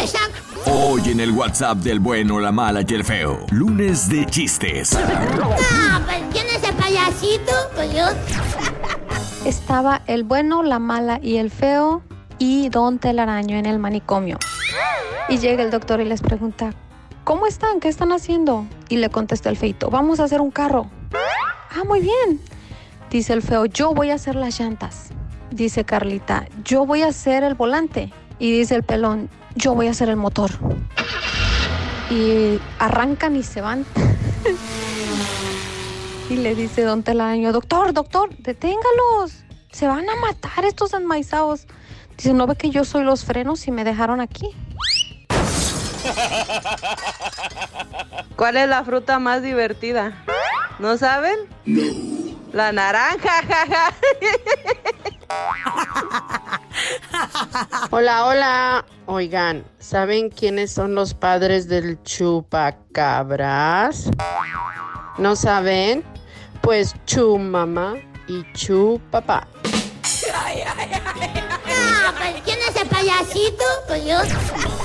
empezar. Hoy en el WhatsApp del bueno, la mala y el feo. Lunes de chistes. Ah, pues ¿quién es el payasito? Pues yo. Estaba el bueno, la mala y el feo y Don Telaraño en el manicomio. Y llega el doctor y les pregunta, ¿cómo están? ¿Qué están haciendo? Y le contesta el feito, vamos a hacer un carro. Ah, muy bien. Dice el feo, yo voy a hacer las llantas. Dice Carlita, yo voy a hacer el volante. Y dice el pelón, yo voy a hacer el motor. Y arrancan y se van. y le dice don Telaraño, doctor, doctor, deténgalos. Se van a matar estos enmaizados. Dice, ¿no ve que yo soy los frenos y me dejaron aquí? ¿Cuál es la fruta más divertida? ¿No saben? No. La naranja, jaja. Hola, hola. Oigan, ¿saben quiénes son los padres del chupacabras? ¿No saben? Pues chu mamá y chu papá. Ah, pues ¿quién es el payasito? Pues yo.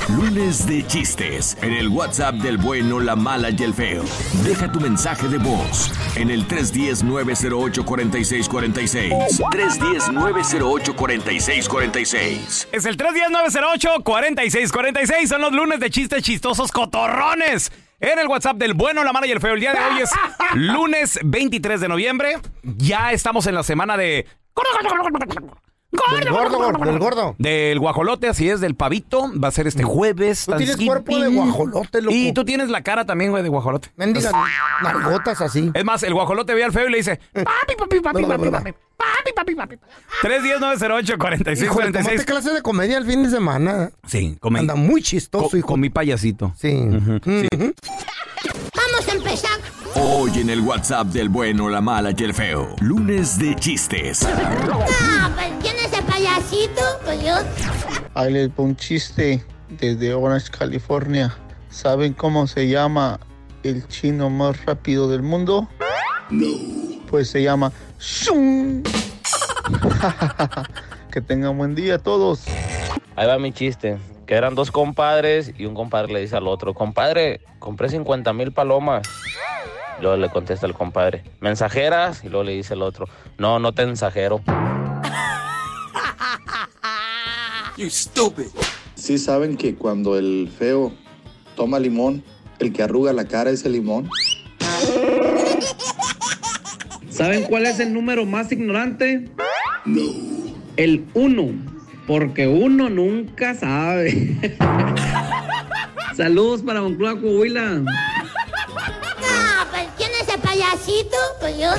Lunes de chistes en el WhatsApp del bueno, la mala y el feo. Deja tu mensaje de voz en el 310-908-4646. 310-908-4646. Es el 310-908-4646. Son los lunes de chistes chistosos cotorrones. En el WhatsApp del bueno, la mala y el feo. El día de hoy es lunes 23 de noviembre. Ya estamos en la semana de. Del gordo, gordo, del gordo. Del guajolote, así es, del pavito. Va a ser este jueves. Tú tienes cuerpo de guajolote, loco. Y tú tienes la cara también, güey, de guajolote. Mendigas nargotas así. Es más, el guajolote ve al feo y le dice: Papi, papi, papi, papi, papi. Papi, papi, papi. 310-908-4646. Hijo, tomaste clase de comedia el fin de semana. Sí, mi, Anda muy chistoso, con, hijo. con mi payasito. Sí. Vamos a empezar. Hoy en el WhatsApp del bueno, la mala y el feo. Lunes de chistes. Ah, pues ¿quién es el payasito? Pues yo. Ahí les un chiste desde Orange, California. ¿Saben cómo se llama el chino más rápido del mundo? No. Pues se llama Shun. que tengan buen día todos. Ahí va mi chiste. Que eran dos compadres y un compadre le dice al otro, compadre, compré 50 mil palomas. Luego le contesta el compadre, ¿mensajeras? Y luego le dice el otro, no, no te mensajero. ¿Sí saben que cuando el feo toma limón, el que arruga la cara es el limón? ¿Saben cuál es el número más ignorante? No. El 1. Porque uno nunca sabe. Saludos para Moncloa, Coahuila. Ah, pues ¿quién es el payasito? Pues yo.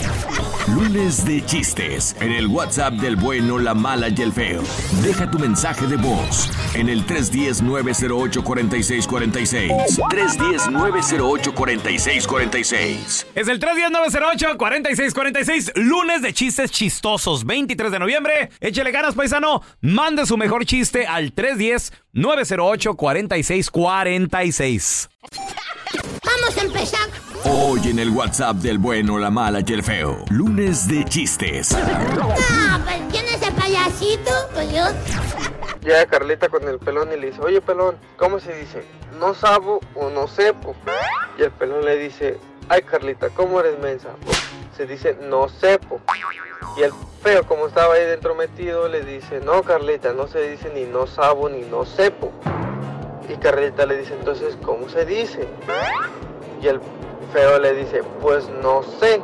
Lunes de chistes en el WhatsApp del bueno, la mala y el feo. Deja tu mensaje de voz en el 310-908-4646. 310-908-4646. Es el 310-908-4646. Lunes de chistes chistosos. 23 de noviembre. Échele ganas, paisano. Mande su mejor chiste al 310-908-4646. Vamos a empezar. Hoy en el WhatsApp del bueno, la mala y el feo. Lunes de chistes. Ah, pues ¿quién es el payasito? Pues yo. Llega Carlita con el pelón y le dice, oye pelón, ¿cómo se dice? ¿No sabo o no sepo? Y el pelón le dice, ay Carlita, ¿cómo eres mensa? Se dice, no sepo. Y el feo, como estaba ahí dentro metido, le dice, no Carlita, no se dice ni no sabo ni no sepo. Y Carlita le dice, entonces, ¿cómo se dice? Y el feo le dice, pues no sé.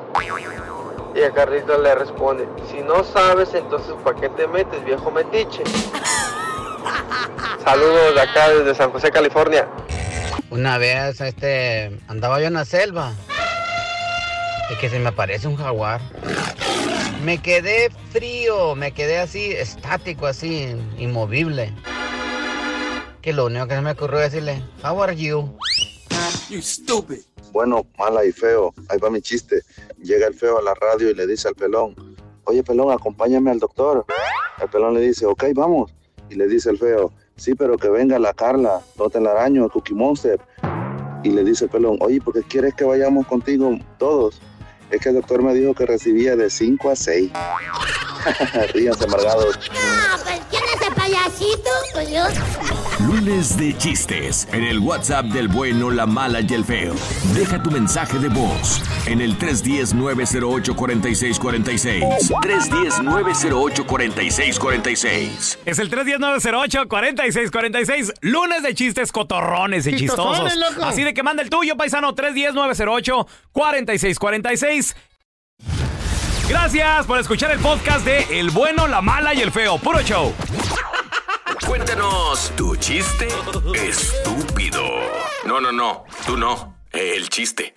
Y a Carlita le responde, si no sabes, entonces ¿para qué te metes, viejo metiche? Saludos de acá desde San José, California. Una vez este andaba yo en la selva y que se me aparece un jaguar. Me quedé frío, me quedé así, estático, así, inmovible. Que lo único que se me ocurrió decirle, How are you? Bueno, mala y feo. Ahí va mi chiste. Llega el feo a la radio y le dice al pelón, oye pelón, acompáñame al doctor. El pelón le dice, ok, vamos. Y le dice el feo, sí, pero que venga la Carla, no te la araño, Cookie Monster. Y le dice el pelón, oye, ¿por qué quieres que vayamos contigo todos? Es que el doctor me dijo que recibía de 5 a 6. Ríanse amargados. Ah, pues ¿quién es el payasito? Pues yo. Lunes de chistes en el WhatsApp del bueno, la mala y el feo. Deja tu mensaje de voz en el 310-908-4646. 310-908-4646. Es el 31908-4646. Lunes de chistes cotorrones y chistosos. loco. Así de que manda el tuyo, paisano. 310-908-4646. Gracias por escuchar el podcast de El bueno, la mala y el feo. Puro show. Cuéntanos tu chiste estúpido. No, no, no. Tú no. El chiste.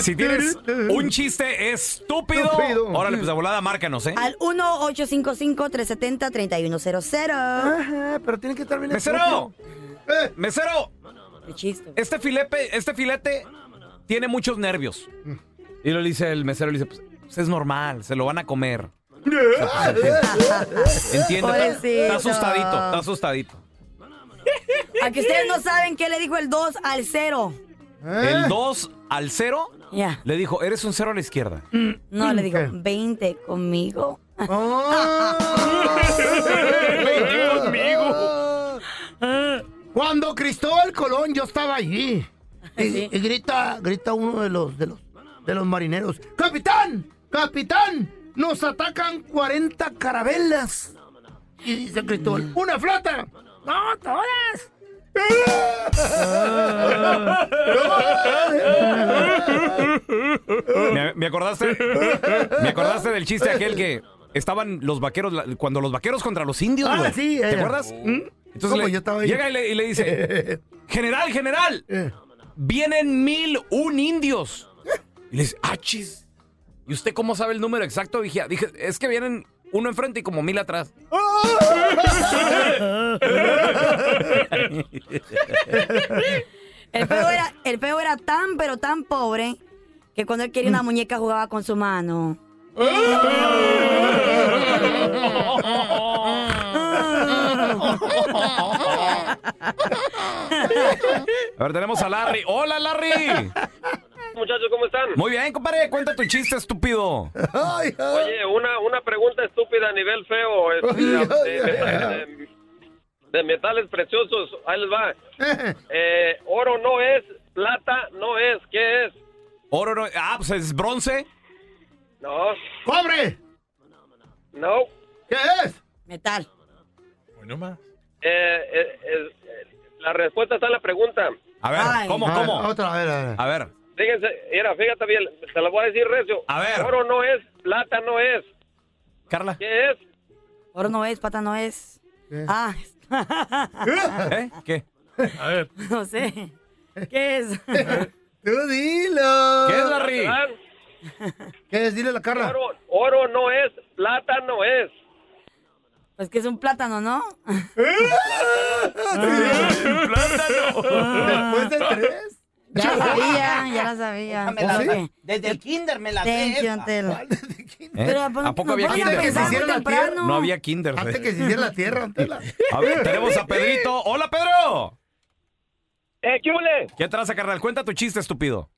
Si tienes un chiste estúpido, Estúpido. órale, pues de volada, márcanos, ¿eh? Al 1-855-370-3100. Ajá, pero tiene que estar bien ¡Mesero! Eh. ¡Mesero! Qué chiste. Este filete, este filete tiene muchos nervios. Y lo dice el mesero, le dice, pues, pues, es normal, se lo van a comer. Entiende, está, asustadito, está asustadito. A que ustedes no saben qué le dijo el 2 al 0. El 2 al 0 Ya. le dijo, eres un cero a la izquierda. No, le dijo, 20 conmigo. Cuando Cristóbal Colón, yo estaba allí. Y, y grita, grita uno de los, de los, de los marineros. ¡Capitán! ¡Capitán! ¡Nos atacan 40 carabelas! Y dice Cristóbal, ¡una flota! ¡No, todas! ¿Me, me acordaste? ¿Me acordaste del chiste aquel que estaban los vaqueros, cuando los vaqueros contra los indios, Ah, sí, ¿Te era. acuerdas? ¿Mm? Entonces ¿Cómo le- yo estaba ahí? llega y le, y le dice, general, general, Eh. vienen mil un indios. Y le dice, ah, chis. ¿Y usted cómo sabe el número exacto? Dije, dije, es que vienen uno enfrente y como mil atrás. El feo, era, el feo era tan, pero tan pobre que cuando él quería una muñeca jugaba con su mano. A ver, tenemos a Larry. ¡Hola, Larry! Muchachos, ¿cómo están? Muy bien, compadre, cuenta tu chiste, estúpido. Oye, una, una pregunta estúpida a nivel feo. este, de, de- de metales preciosos. Ahí les va. Eh, oro no es, plata no es. ¿Qué es? Oro, no- ah, pues es bronce. No. ¡Cobre! No. ¿Qué es? Metal. Bueno, más. Eh, eh, eh, la respuesta está en la pregunta. A ver, ¿cómo, A ver, cómo? Otra, a ver, a ver. A ver. Fíjense, mira, fíjate bien, te la voy a decir recio. A ver. Oro no es, plata no es. Carla. ¿Qué es? Oro no es, pata no es. Ah, ¿Eh? ¿Qué? A ver. no sé. ¿Qué es? Tú dilo. ¿Qué es, Larry? ¿Qué es? Dile la Carla. Oro, oro no es, plata no es. Pues que es un plátano, ¿no? Después de tres. Ya la sabía, ya la sabía. Me la- que- Desde el kinder me la sé. ¿Eh? Pero, ¿A poco había ponen a kinder? pensar muy temprano. No había kinder. Antes que se hiciera la tierra, Antela. A ver, tenemos a Pedrito. ¡Hola, Pedro! Eh, ¿qué huele? ¿Qué traza, carnal? Cuenta tu chiste, estúpido.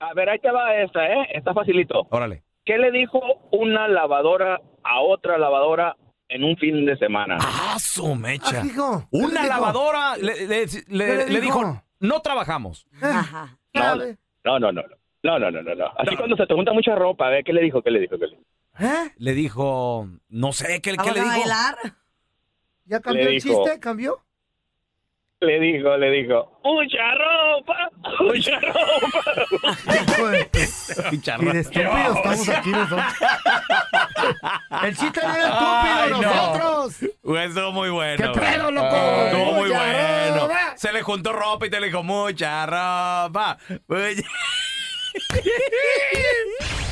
A ver, ahí te va esta, ¿eh? Está facilito. Órale. ¿Qué le dijo una lavadora a otra lavadora en un fin de semana? ¡Ah, su mecha! Ah, hijo, ¿qué le Una lavadora le, le- le- le le dijo? dijo? No trabajamos. Ajá. No, no, no, no, no. No, no, no, no, no. Así cuando se te junta mucha ropa, a ver, ¿qué le dijo? ¿Qué le dijo? ¿Qué le dijo? ¿Eh? Le dijo, no sé, ¿qué, qué ¿Vamos le a dijo? bailar? ¿Ya cambió Le el dijo- chiste? ¿Cambió? Le dijo, le dijo, ¡mucha ropa! ¡Mucha ropa! Y de estúpidos estamos aquí nosotros. El chiste no era Ay, estúpido, no. nosotros. Güey, Estuvo muy bueno. ¿Qué pedo, loco? Estuvo muy Mucha bueno. ropa. Se le juntó ropa y te le dijo mucha ropa. Oye.